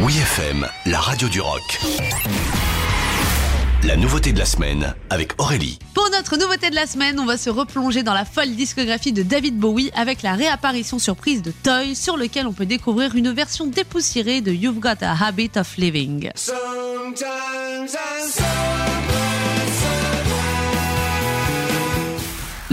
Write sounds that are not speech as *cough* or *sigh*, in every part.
Oui FM, la radio du rock. La nouveauté de la semaine avec Aurélie. Pour notre nouveauté de la semaine, on va se replonger dans la folle discographie de David Bowie avec la réapparition surprise de Toy sur lequel on peut découvrir une version dépoussiérée de You've Got a Habit of Living.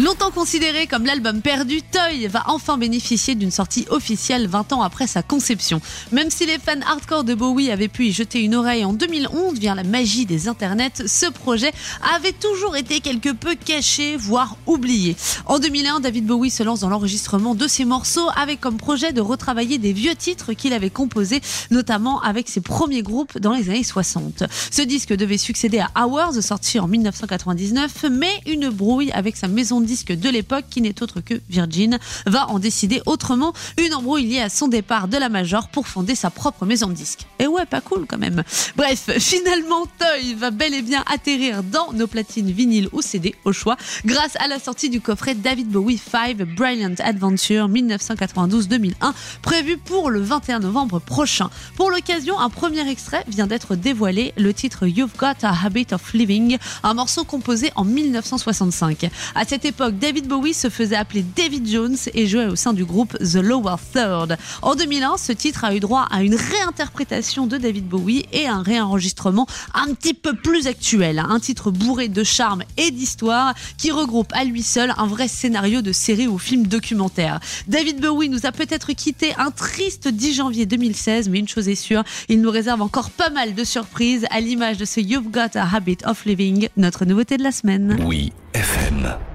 Longtemps considéré comme l'album perdu, Toy va enfin bénéficier d'une sortie officielle 20 ans après sa conception. Même si les fans hardcore de Bowie avaient pu y jeter une oreille en 2011 via la magie des internets, ce projet avait toujours été quelque peu caché, voire oublié. En 2001, David Bowie se lance dans l'enregistrement de ses morceaux avec comme projet de retravailler des vieux titres qu'il avait composés, notamment avec ses premiers groupes dans les années 60. Ce disque devait succéder à Hours, sorti en 1999, mais une brouille avec sa maison de de l'époque, qui n'est autre que Virgin, va en décider autrement. Une embrouille liée à son départ de la Major pour fonder sa propre maison de disque. Et ouais, pas cool quand même. Bref, *laughs* finalement, Toy va bel et bien atterrir dans nos platines vinyle ou CD au choix, grâce à la sortie du coffret David Bowie 5 Brilliant Adventure 1992-2001, prévu pour le 21 novembre prochain. Pour l'occasion, un premier extrait vient d'être dévoilé, le titre You've Got a Habit of Living, un morceau composé en 1965. À cette époque, David Bowie se faisait appeler David Jones et jouait au sein du groupe The Lower Third. En 2001, ce titre a eu droit à une réinterprétation de David Bowie et un réenregistrement un petit peu plus actuel. Un titre bourré de charme et d'histoire qui regroupe à lui seul un vrai scénario de série ou film documentaire. David Bowie nous a peut-être quitté un triste 10 janvier 2016, mais une chose est sûre, il nous réserve encore pas mal de surprises à l'image de ce You've Got a Habit of Living, notre nouveauté de la semaine. Oui FM.